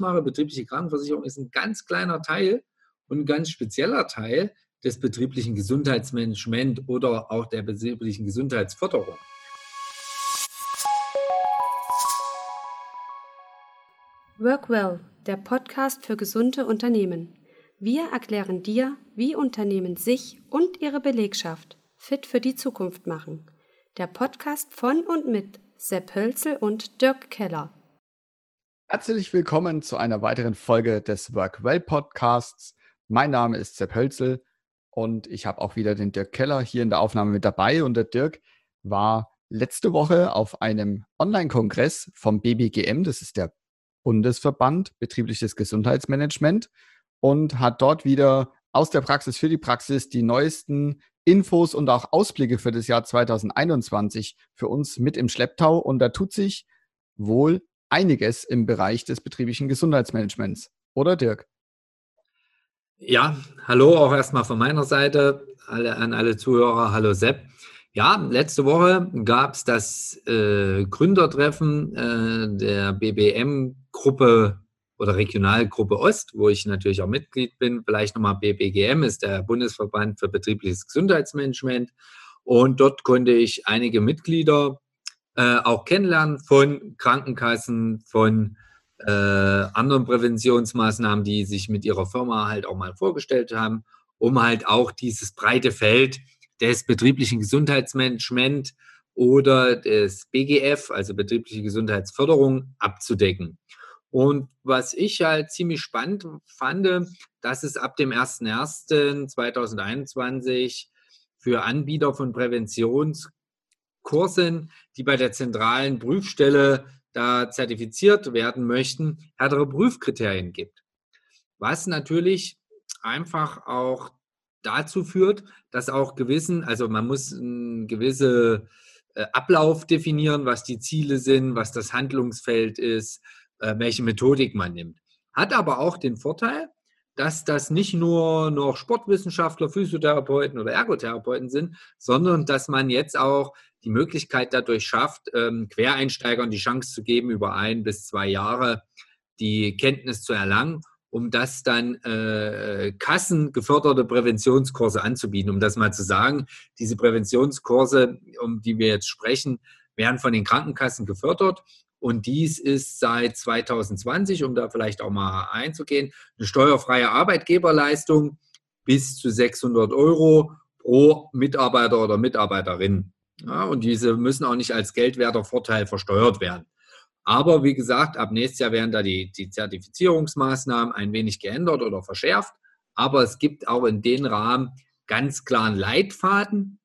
mache, betriebliche Krankenversicherung, ist ein ganz kleiner Teil und ein ganz spezieller Teil des betrieblichen Gesundheitsmanagements oder auch der betrieblichen Gesundheitsförderung. Workwell, der Podcast für gesunde Unternehmen. Wir erklären dir, wie Unternehmen sich und ihre Belegschaft fit für die Zukunft machen. Der Podcast von und mit Sepp Hölzel und Dirk Keller. Herzlich willkommen zu einer weiteren Folge des Workwell Podcasts. Mein Name ist Sepp Hölzel und ich habe auch wieder den Dirk Keller hier in der Aufnahme mit dabei. Und der Dirk war letzte Woche auf einem Online-Kongress vom BBGM, das ist der Bundesverband Betriebliches Gesundheitsmanagement, und hat dort wieder aus der Praxis für die Praxis die neuesten Infos und auch Ausblicke für das Jahr 2021 für uns mit im Schlepptau. Und da tut sich wohl einiges im Bereich des betrieblichen Gesundheitsmanagements. Oder Dirk? Ja, hallo auch erstmal von meiner Seite alle, an alle Zuhörer. Hallo Sepp. Ja, letzte Woche gab es das äh, Gründertreffen äh, der BBM-Gruppe oder Regionalgruppe Ost, wo ich natürlich auch Mitglied bin. Vielleicht nochmal BBGM ist der Bundesverband für betriebliches Gesundheitsmanagement. Und dort konnte ich einige Mitglieder äh, auch kennenlernen von Krankenkassen, von äh, anderen Präventionsmaßnahmen, die sich mit ihrer Firma halt auch mal vorgestellt haben, um halt auch dieses breite Feld des betrieblichen Gesundheitsmanagement oder des BGF, also betriebliche Gesundheitsförderung, abzudecken. Und was ich halt ziemlich spannend fand, dass es ab dem 01.01.2021 für Anbieter von Präventions Kursen, die bei der zentralen Prüfstelle da zertifiziert werden möchten, härtere Prüfkriterien gibt. Was natürlich einfach auch dazu führt, dass auch gewissen, also man muss einen gewissen äh, Ablauf definieren, was die Ziele sind, was das Handlungsfeld ist, äh, welche Methodik man nimmt. Hat aber auch den Vorteil, dass das nicht nur noch Sportwissenschaftler, Physiotherapeuten oder Ergotherapeuten sind, sondern dass man jetzt auch die Möglichkeit dadurch schafft, ähm, Quereinsteigern die Chance zu geben, über ein bis zwei Jahre die Kenntnis zu erlangen, um das dann äh, kassengeförderte Präventionskurse anzubieten. Um das mal zu sagen, diese Präventionskurse, um die wir jetzt sprechen, werden von den Krankenkassen gefördert. Und dies ist seit 2020, um da vielleicht auch mal einzugehen, eine steuerfreie Arbeitgeberleistung bis zu 600 Euro pro Mitarbeiter oder Mitarbeiterin. Ja, und diese müssen auch nicht als geldwerter Vorteil versteuert werden. Aber wie gesagt, ab nächstes Jahr werden da die, die Zertifizierungsmaßnahmen ein wenig geändert oder verschärft. Aber es gibt auch in den Rahmen ganz klaren Leitfaden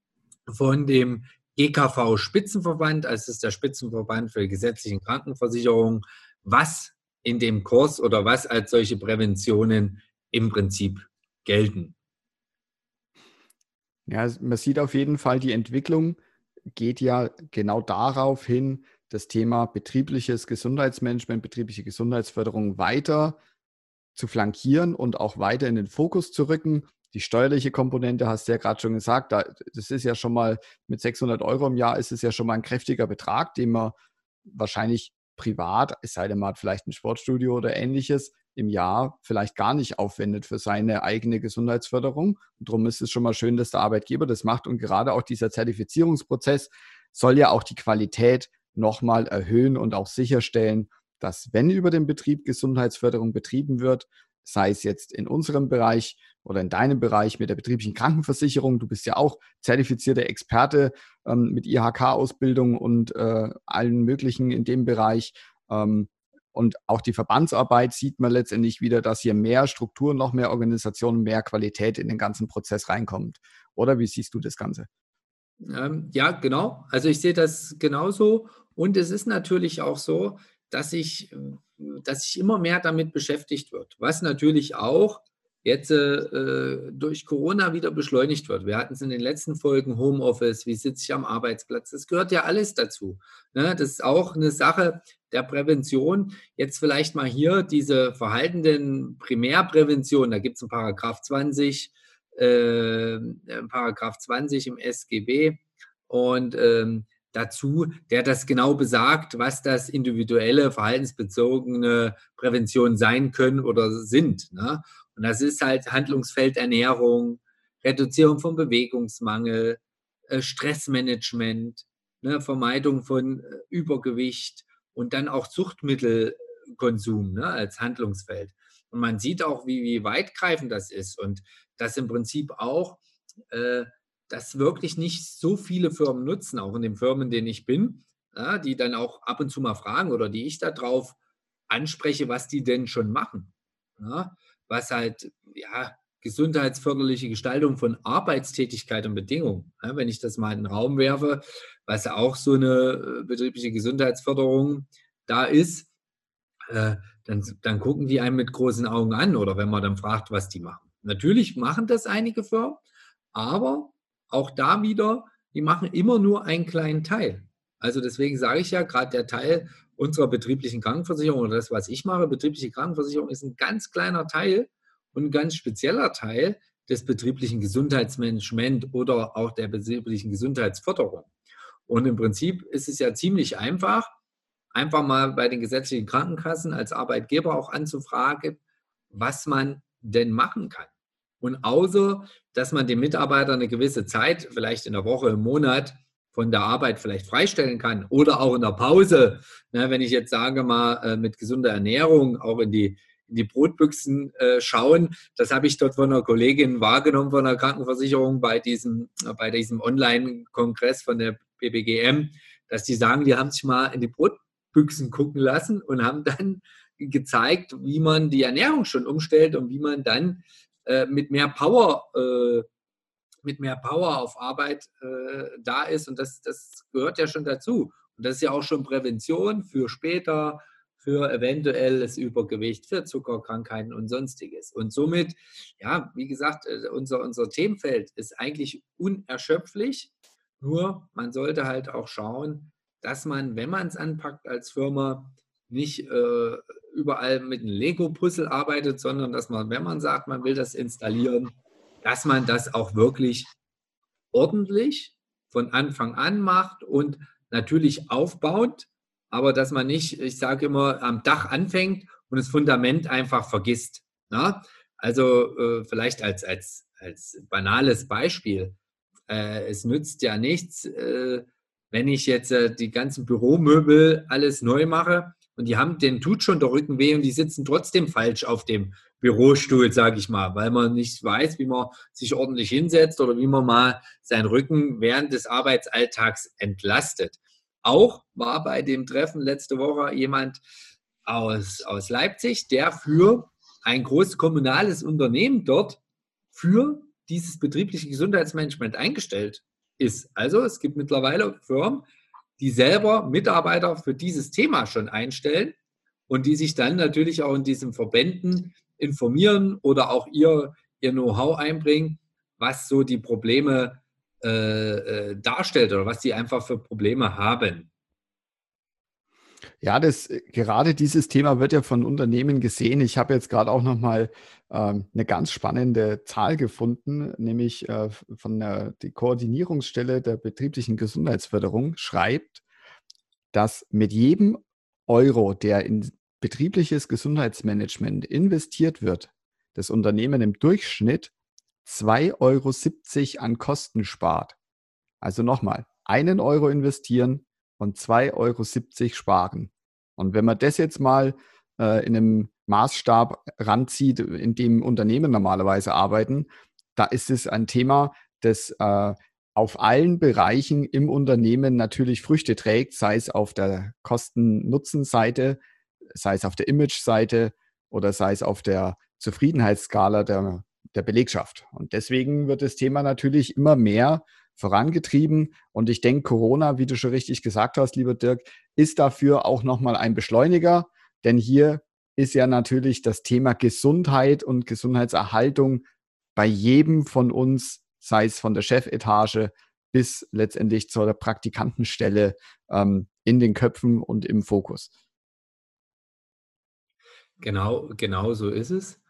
von dem GKV Spitzenverband, also das ist der Spitzenverband für gesetzlichen Krankenversicherungen, was in dem Kurs oder was als solche Präventionen im Prinzip gelten. Ja, man sieht auf jeden Fall die Entwicklung geht ja genau darauf hin, das Thema betriebliches Gesundheitsmanagement, betriebliche Gesundheitsförderung weiter zu flankieren und auch weiter in den Fokus zu rücken. Die steuerliche Komponente hast du ja gerade schon gesagt, das ist ja schon mal mit 600 Euro im Jahr ist es ja schon mal ein kräftiger Betrag, den man wahrscheinlich privat, es sei denn, man hat vielleicht ein Sportstudio oder ähnliches, im Jahr vielleicht gar nicht aufwendet für seine eigene Gesundheitsförderung. Und darum ist es schon mal schön, dass der Arbeitgeber das macht. Und gerade auch dieser Zertifizierungsprozess soll ja auch die Qualität nochmal erhöhen und auch sicherstellen, dass wenn über den Betrieb Gesundheitsförderung betrieben wird, sei es jetzt in unserem Bereich oder in deinem Bereich mit der betrieblichen Krankenversicherung, du bist ja auch zertifizierter Experte ähm, mit IHK-Ausbildung und äh, allen möglichen in dem Bereich, ähm, und auch die Verbandsarbeit sieht man letztendlich wieder, dass hier mehr Strukturen, noch mehr Organisationen, mehr Qualität in den ganzen Prozess reinkommt. Oder wie siehst du das Ganze? Ähm, ja, genau. Also ich sehe das genauso. Und es ist natürlich auch so, dass ich, dass sich immer mehr damit beschäftigt wird. Was natürlich auch jetzt äh, durch Corona wieder beschleunigt wird. Wir hatten es in den letzten Folgen Homeoffice, wie sitze ich am Arbeitsplatz, das gehört ja alles dazu. Ne? Das ist auch eine Sache der Prävention. Jetzt vielleicht mal hier diese verhaltenden Primärprävention, da gibt es einen Paragraph 20, äh, Paragraph 20 im SGB und ähm, dazu, der das genau besagt, was das individuelle, verhaltensbezogene Prävention sein können oder sind. Ne? Und das ist halt Handlungsfeld Ernährung, Reduzierung von Bewegungsmangel, äh, Stressmanagement, ne, Vermeidung von äh, Übergewicht und dann auch Suchtmittelkonsum ne, als Handlungsfeld. Und man sieht auch, wie, wie weitgreifend das ist und dass im Prinzip auch äh, das wirklich nicht so viele Firmen nutzen, auch in den Firmen, in denen ich bin, ja, die dann auch ab und zu mal fragen oder die ich darauf anspreche, was die denn schon machen. Ja, was halt, ja, gesundheitsförderliche Gestaltung von Arbeitstätigkeit und Bedingungen. Ja, wenn ich das mal in den Raum werfe, was auch so eine äh, betriebliche Gesundheitsförderung da ist, äh, dann, dann gucken die einen mit großen Augen an oder wenn man dann fragt, was die machen. Natürlich machen das einige Firmen, aber auch da wieder, die machen immer nur einen kleinen Teil. Also deswegen sage ich ja, gerade der Teil unserer betrieblichen Krankenversicherung oder das, was ich mache, betriebliche Krankenversicherung ist ein ganz kleiner Teil und ein ganz spezieller Teil des betrieblichen Gesundheitsmanagement oder auch der betrieblichen Gesundheitsförderung. Und im Prinzip ist es ja ziemlich einfach, einfach mal bei den gesetzlichen Krankenkassen als Arbeitgeber auch anzufragen, was man denn machen kann. Und außer, dass man dem Mitarbeiter eine gewisse Zeit, vielleicht in der Woche, im Monat, von der Arbeit vielleicht freistellen kann oder auch in der Pause, ne, wenn ich jetzt sage mal äh, mit gesunder Ernährung auch in die, in die Brotbüchsen äh, schauen, das habe ich dort von einer Kollegin wahrgenommen von der Krankenversicherung bei diesem, bei diesem Online-Kongress von der BBGM, dass die sagen, die haben sich mal in die Brotbüchsen gucken lassen und haben dann gezeigt, wie man die Ernährung schon umstellt und wie man dann äh, mit mehr Power äh, mit mehr Power auf Arbeit äh, da ist. Und das, das gehört ja schon dazu. Und das ist ja auch schon Prävention für später, für eventuelles Übergewicht, für Zuckerkrankheiten und sonstiges. Und somit, ja, wie gesagt, äh, unser, unser Themenfeld ist eigentlich unerschöpflich. Nur man sollte halt auch schauen, dass man, wenn man es anpackt als Firma, nicht äh, überall mit einem Lego-Puzzle arbeitet, sondern dass man, wenn man sagt, man will das installieren, dass man das auch wirklich ordentlich von Anfang an macht und natürlich aufbaut, aber dass man nicht, ich sage immer, am Dach anfängt und das Fundament einfach vergisst. Na? Ne? Also äh, vielleicht als, als, als banales Beispiel. Äh, es nützt ja nichts, äh, wenn ich jetzt äh, die ganzen Büromöbel alles neu mache und die haben, denen tut schon der Rücken weh und die sitzen trotzdem falsch auf dem Bürostuhl, sage ich mal, weil man nicht weiß, wie man sich ordentlich hinsetzt oder wie man mal seinen Rücken während des Arbeitsalltags entlastet. Auch war bei dem Treffen letzte Woche jemand aus, aus Leipzig, der für ein großes kommunales Unternehmen dort für dieses betriebliche Gesundheitsmanagement eingestellt ist. Also es gibt mittlerweile Firmen, die selber Mitarbeiter für dieses Thema schon einstellen und die sich dann natürlich auch in diesen Verbänden informieren oder auch ihr, ihr Know-how einbringen, was so die Probleme äh, äh, darstellt oder was sie einfach für Probleme haben. Ja, das, gerade dieses Thema wird ja von Unternehmen gesehen. Ich habe jetzt gerade auch nochmal ähm, eine ganz spannende Zahl gefunden, nämlich äh, von der die Koordinierungsstelle der betrieblichen Gesundheitsförderung schreibt, dass mit jedem Euro, der in betriebliches Gesundheitsmanagement investiert wird, das Unternehmen im Durchschnitt 2,70 Euro an Kosten spart. Also nochmal, einen Euro investieren und 2,70 Euro sparen. Und wenn man das jetzt mal äh, in einem Maßstab ranzieht, in dem Unternehmen normalerweise arbeiten, da ist es ein Thema, das äh, auf allen Bereichen im Unternehmen natürlich Früchte trägt, sei es auf der Kosten-Nutzen-Seite, sei es auf der Image-Seite oder sei es auf der Zufriedenheitsskala der, der Belegschaft. Und deswegen wird das Thema natürlich immer mehr vorangetrieben. Und ich denke, Corona, wie du schon richtig gesagt hast, lieber Dirk, ist dafür auch nochmal ein Beschleuniger. Denn hier ist ja natürlich das Thema Gesundheit und Gesundheitserhaltung bei jedem von uns, sei es von der Chefetage bis letztendlich zur Praktikantenstelle, ähm, in den Köpfen und im Fokus. Genau, genau so ist es.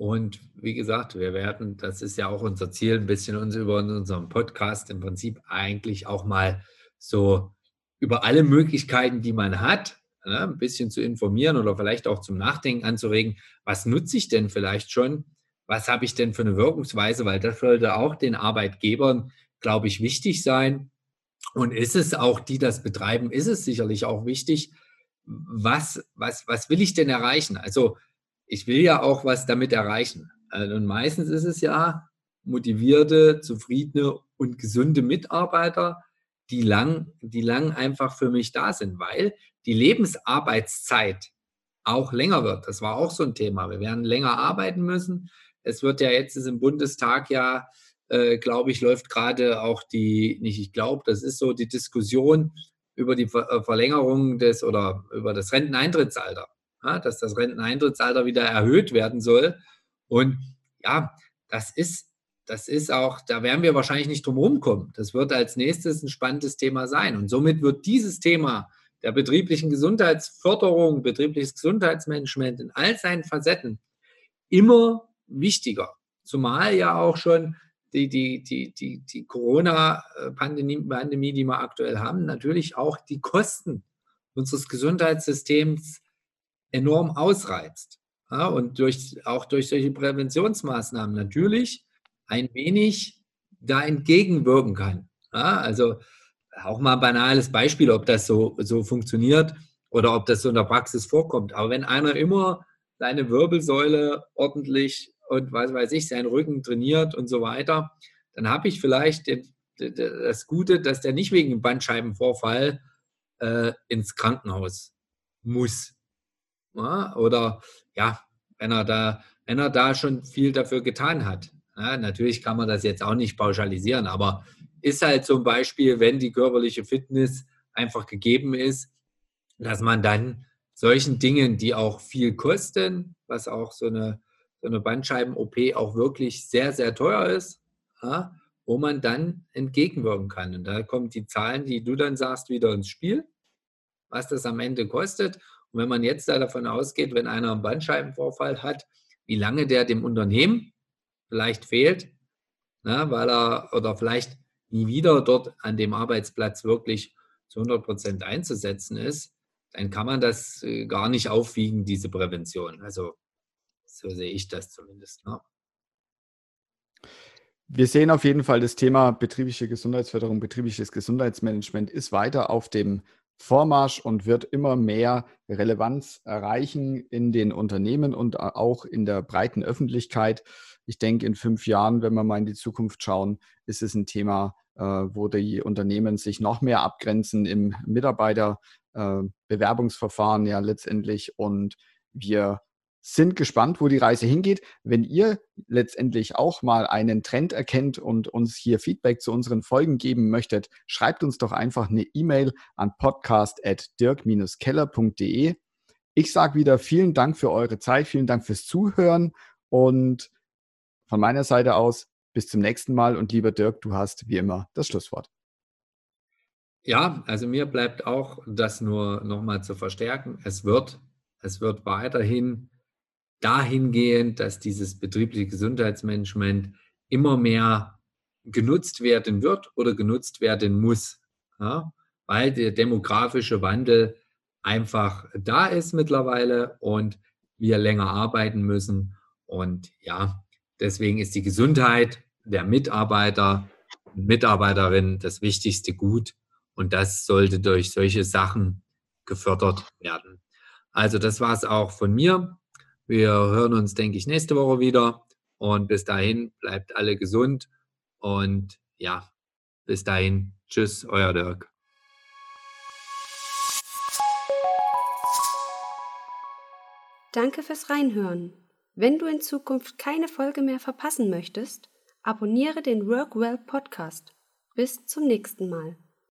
Und wie gesagt, wir werden, das ist ja auch unser Ziel, ein bisschen uns über unseren Podcast im Prinzip eigentlich auch mal so über alle Möglichkeiten, die man hat, ja, ein bisschen zu informieren oder vielleicht auch zum Nachdenken anzuregen, was nutze ich denn vielleicht schon? Was habe ich denn für eine Wirkungsweise? Weil das sollte auch den Arbeitgebern, glaube ich, wichtig sein. Und ist es auch, die das betreiben, ist es sicherlich auch wichtig, was, was, was will ich denn erreichen? Also ich will ja auch was damit erreichen. Also, und meistens ist es ja motivierte, zufriedene und gesunde Mitarbeiter, die lang, die lang einfach für mich da sind, weil die Lebensarbeitszeit auch länger wird. Das war auch so ein Thema. Wir werden länger arbeiten müssen. Es wird ja jetzt ist im Bundestag ja, äh, glaube ich, läuft gerade auch die, nicht ich glaube, das ist so die Diskussion über die Ver äh, Verlängerung des oder über das Renteneintrittsalter, dass das Renteneintrittsalter wieder erhöht werden soll. Und ja, das ist, das ist auch, da werden wir wahrscheinlich nicht drum rumkommen. Das wird als nächstes ein spannendes Thema sein. Und somit wird dieses Thema der betrieblichen Gesundheitsförderung, betriebliches Gesundheitsmanagement in all seinen Facetten immer wichtiger. Zumal ja auch schon die, die, die, die, die Corona-Pandemie, die wir aktuell haben, natürlich auch die Kosten unseres Gesundheitssystems enorm ausreizt. Ja, und durch, auch durch solche Präventionsmaßnahmen natürlich ein wenig da entgegenwirken kann. Ja, also auch mal ein banales Beispiel, ob das so, so funktioniert oder ob das so in der Praxis vorkommt. Aber wenn einer immer seine Wirbelsäule ordentlich und was weiß ich, seinen Rücken trainiert und so weiter, dann habe ich vielleicht den, das Gute, dass der nicht wegen Bandscheibenvorfall äh, ins Krankenhaus muss. Ja, oder ja, wenn er da, wenn er da schon viel dafür getan hat. Ja, natürlich kann man das jetzt auch nicht pauschalisieren, aber ist halt zum Beispiel, wenn die körperliche Fitness einfach gegeben ist, dass man dann solchen Dingen, die auch viel kosten, was auch so eine, so eine Bandscheiben-OP auch wirklich sehr, sehr teuer ist, ja, wo man dann entgegenwirken kann. Und da kommen die Zahlen, die du dann sagst, wieder ins Spiel, was das am Ende kostet. Und wenn man jetzt da davon ausgeht, wenn einer einen Bandscheibenvorfall hat, wie lange der dem Unternehmen vielleicht fehlt, na, weil er oder vielleicht nie wieder dort an dem Arbeitsplatz wirklich zu 100 Prozent einzusetzen ist, dann kann man das äh, gar nicht aufwiegen, diese Prävention. Also so sehe ich das zumindest. Ne? Wir sehen auf jeden Fall, das Thema betriebliche Gesundheitsförderung, betriebliches Gesundheitsmanagement ist weiter auf dem Vormarsch und wird immer mehr Relevanz erreichen in den Unternehmen und auch in der breiten Öffentlichkeit. Ich denke, in fünf Jahren, wenn wir mal in die Zukunft schauen, ist es ein Thema, äh, wo die Unternehmen sich noch mehr abgrenzen im Mitarbeiterbewerbungsverfahren äh, ja letztendlich. Und wir sind gespannt, wo die Reise hingeht. Wenn ihr letztendlich auch mal einen Trend erkennt und uns hier Feedback zu unseren Folgen geben möchtet, schreibt uns doch einfach eine E-Mail an podcast.dirk-keller.de. Ich sage wieder vielen Dank für eure Zeit, vielen Dank fürs Zuhören und von meiner Seite aus, bis zum nächsten Mal und lieber Dirk, du hast wie immer das Schlusswort. Ja, also mir bleibt auch das nur nochmal zu verstärken. Es wird, es wird weiterhin dahingehend, dass dieses betriebliche Gesundheitsmanagement immer mehr genutzt werden wird oder genutzt werden muss, ja, weil der demografische Wandel einfach da ist mittlerweile und wir länger arbeiten müssen. Und ja, Deswegen ist die Gesundheit der Mitarbeiter und Mitarbeiterinnen das wichtigste Gut und das sollte durch solche Sachen gefördert werden. Also das war es auch von mir. Wir hören uns, denke ich, nächste Woche wieder und bis dahin bleibt alle gesund und ja, bis dahin, tschüss, euer Dirk. Danke fürs Reinhören. Wenn du in Zukunft keine Folge mehr verpassen möchtest, abonniere den Workwell Podcast. Bis zum nächsten Mal.